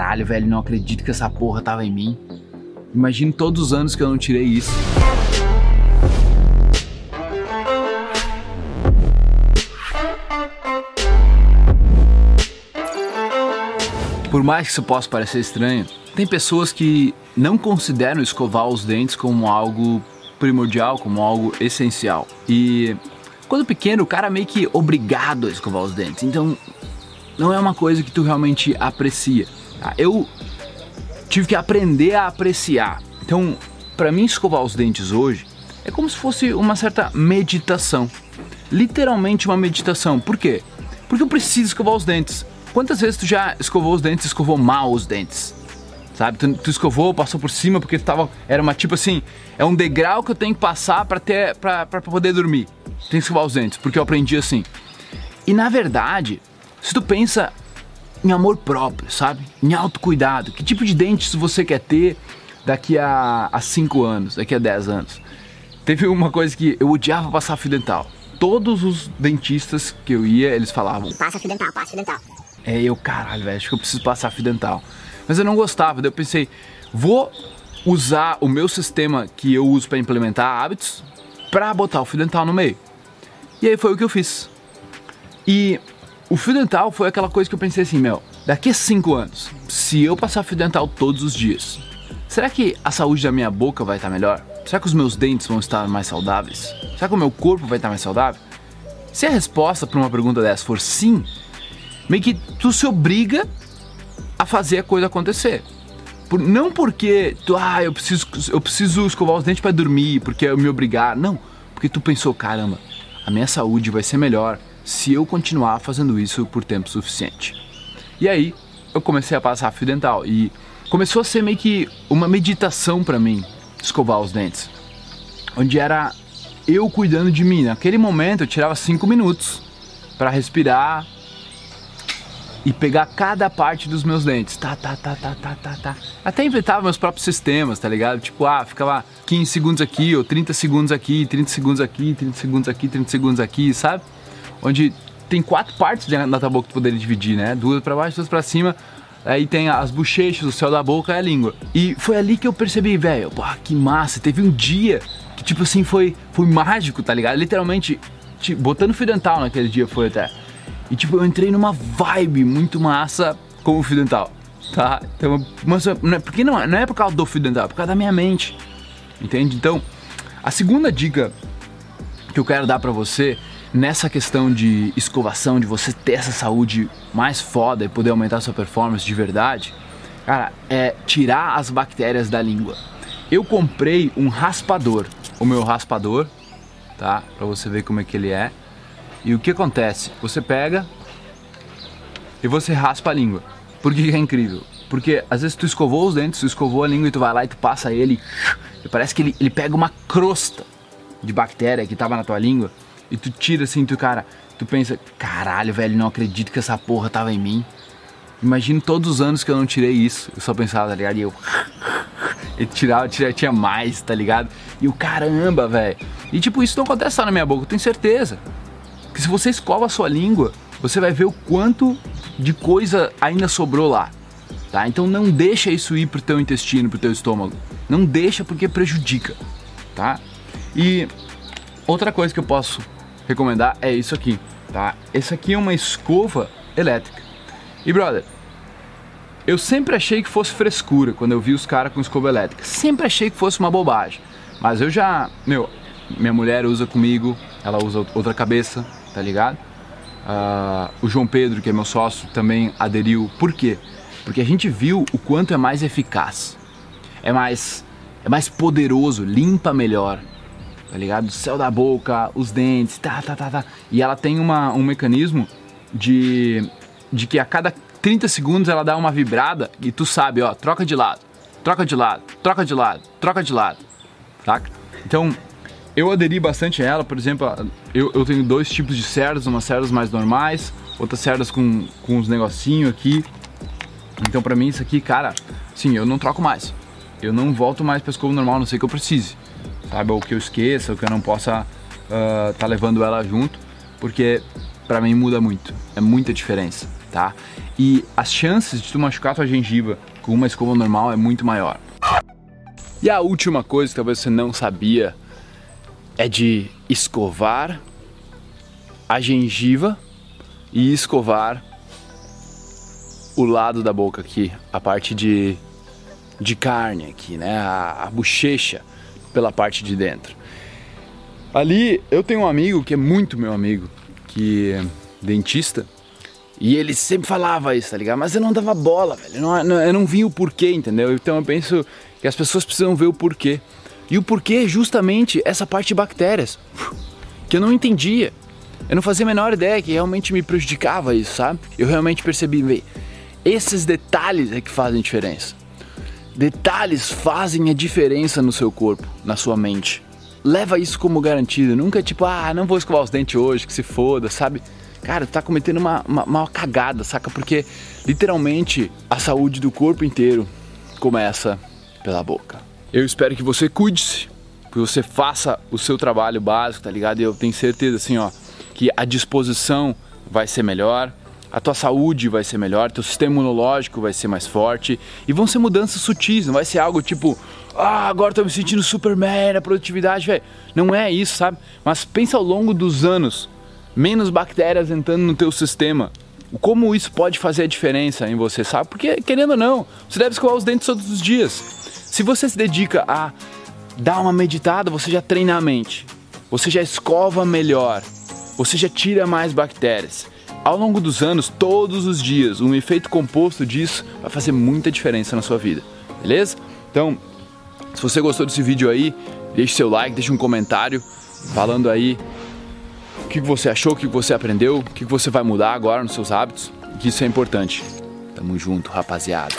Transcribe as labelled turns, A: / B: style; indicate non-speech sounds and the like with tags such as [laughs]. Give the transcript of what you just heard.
A: caralho, velho, não acredito que essa porra tava em mim. Imagino todos os anos que eu não tirei isso. Por mais que isso possa parecer estranho, tem pessoas que não consideram escovar os dentes como algo primordial, como algo essencial. E quando pequeno, o cara é meio que obrigado a escovar os dentes. Então, não é uma coisa que tu realmente aprecia. Tá? Eu tive que aprender a apreciar. Então, para mim, escovar os dentes hoje é como se fosse uma certa meditação. Literalmente uma meditação. Por quê? Porque eu preciso escovar os dentes. Quantas vezes tu já escovou os dentes, escovou mal os dentes? Sabe? Tu, tu escovou, passou por cima porque tava, era uma tipo assim, é um degrau que eu tenho que passar para ter para poder dormir. Tem que escovar os dentes, porque eu aprendi assim. E na verdade, se tu pensa em amor próprio, sabe? Em autocuidado, que tipo de dentes você quer ter daqui a 5 anos, daqui a 10 anos? Teve uma coisa que eu odiava passar fio dental. Todos os dentistas que eu ia, eles falavam:
B: Passa fio dental, passa fio dental.
A: É, eu, caralho, velho, acho que eu preciso passar fio dental. Mas eu não gostava, daí eu pensei, vou usar o meu sistema que eu uso para implementar hábitos para botar o fio dental no meio. E aí foi o que eu fiz. E o fio dental foi aquela coisa que eu pensei assim, meu, daqui a 5 anos, se eu passar fio dental todos os dias, será que a saúde da minha boca vai estar melhor? Será que os meus dentes vão estar mais saudáveis? Será que o meu corpo vai estar mais saudável? Se a resposta para uma pergunta dessa for sim, meio que tu se obriga a fazer a coisa acontecer. Por, não porque tu, ah, eu preciso, eu preciso escovar os dentes para dormir, porque eu me obrigar. Não, porque tu pensou, caramba, a minha saúde vai ser melhor se eu continuar fazendo isso por tempo suficiente. E aí eu comecei a passar fio dental e começou a ser meio que uma meditação para mim escovar os dentes, onde era eu cuidando de mim. Naquele momento eu tirava cinco minutos para respirar, e pegar cada parte dos meus dentes. Tá, tá, tá, tá, tá, tá, tá. Até inventava meus próprios sistemas, tá ligado? Tipo, ah, ficava 15 segundos aqui, ou 30 segundos aqui, 30 segundos aqui, 30 segundos aqui, 30 segundos aqui, sabe? Onde tem quatro partes da tua boca que tu poderia dividir, né? Duas para baixo, duas para cima. Aí tem as bochechas, o céu da boca e a língua. E foi ali que eu percebi, velho, que massa. Teve um dia que, tipo assim, foi, foi mágico, tá ligado? Literalmente, tipo, botando fio dental naquele dia foi até. E tipo, eu entrei numa vibe muito massa com o fio dental, tá? Então, mas, não é, porque não, não é por causa do fio dental, é por causa da minha mente, entende? Então, a segunda dica que eu quero dar para você nessa questão de escovação, de você ter essa saúde mais foda e poder aumentar sua performance de verdade, cara, é tirar as bactérias da língua. Eu comprei um raspador, o meu raspador, tá? Para você ver como é que ele é. E o que acontece? Você pega e você raspa a língua. Por que, é incrível? Porque às vezes tu escovou os dentes, tu escovou a língua e tu vai lá e tu passa ele e parece que ele, ele pega uma crosta de bactéria que tava na tua língua e tu tira assim, tu cara, tu pensa, caralho, velho, não acredito que essa porra tava em mim. Imagino todos os anos que eu não tirei isso. Eu só pensava, tá ligado? E eu. [laughs] E tirava, tirava, tinha mais, tá ligado? E o caramba, velho. E tipo, isso não acontece só na minha boca, eu tenho certeza. Que se você escova a sua língua, você vai ver o quanto de coisa ainda sobrou lá. Tá? Então não deixa isso ir pro teu intestino, pro teu estômago. Não deixa porque prejudica, tá? E outra coisa que eu posso recomendar é isso aqui, tá? Esse aqui é uma escova elétrica. E brother, eu sempre achei que fosse frescura quando eu vi os caras com escova elétrica. Sempre achei que fosse uma bobagem. Mas eu já, meu, minha mulher usa comigo, ela usa outra cabeça, tá ligado? Uh, o João Pedro, que é meu sócio, também aderiu. Por quê? Porque a gente viu o quanto é mais eficaz, é mais, é mais poderoso, limpa melhor, tá ligado? O céu da boca, os dentes, tá, tá, tá, tá. E ela tem uma, um mecanismo de, de que a cada 30 segundos ela dá uma vibrada e tu sabe, ó, troca de lado, troca de lado, troca de lado, troca de lado, tá? Então, eu aderi bastante a ela, por exemplo, eu, eu tenho dois tipos de cerdas, umas cerdas mais normais, outras cerdas com, com uns negocinhos aqui. Então pra mim isso aqui, cara, sim, eu não troco mais. Eu não volto mais pra escova normal, a não sei que eu precise. Sabe, ou que eu esqueça, ou que eu não possa uh, tá levando ela junto, porque pra mim muda muito, é muita diferença. tá? E as chances de tu machucar tua gengiva com uma escova normal é muito maior. E a última coisa que talvez você não sabia é de escovar a gengiva e escovar o lado da boca aqui, a parte de, de carne aqui, né? A, a bochecha pela parte de dentro. Ali eu tenho um amigo que é muito meu amigo, que é dentista, e ele sempre falava isso, tá ligado? Mas eu não dava bola, velho. Eu não, eu não vi o porquê, entendeu? Então eu penso que as pessoas precisam ver o porquê. E o porquê é justamente essa parte de bactérias, que eu não entendia. Eu não fazia a menor ideia que realmente me prejudicava isso, sabe? Eu realmente percebi, véi, esses detalhes é que fazem diferença. Detalhes fazem a diferença no seu corpo, na sua mente. Leva isso como garantido. Nunca é tipo, ah, não vou escovar os dentes hoje, que se foda, sabe? Cara, tá cometendo uma, uma, uma cagada, saca? Porque literalmente a saúde do corpo inteiro começa pela boca. Eu espero que você cuide-se, que você faça o seu trabalho básico, tá ligado? E eu tenho certeza, assim, ó, que a disposição vai ser melhor, a tua saúde vai ser melhor, teu sistema imunológico vai ser mais forte e vão ser mudanças sutis, não vai ser algo tipo, ah, agora tô me sentindo Superman, a produtividade, velho. Não é isso, sabe? Mas pensa ao longo dos anos, menos bactérias entrando no teu sistema. Como isso pode fazer a diferença em você, sabe? Porque, querendo ou não, você deve escovar os dentes todos os dias. Se você se dedica a dar uma meditada, você já treina a mente. Você já escova melhor. Você já tira mais bactérias. Ao longo dos anos, todos os dias, um efeito composto disso vai fazer muita diferença na sua vida, beleza? Então, se você gostou desse vídeo aí, deixe seu like, deixe um comentário falando aí o que você achou, o que você aprendeu, o que você vai mudar agora nos seus hábitos, que isso é importante. Tamo junto, rapaziada.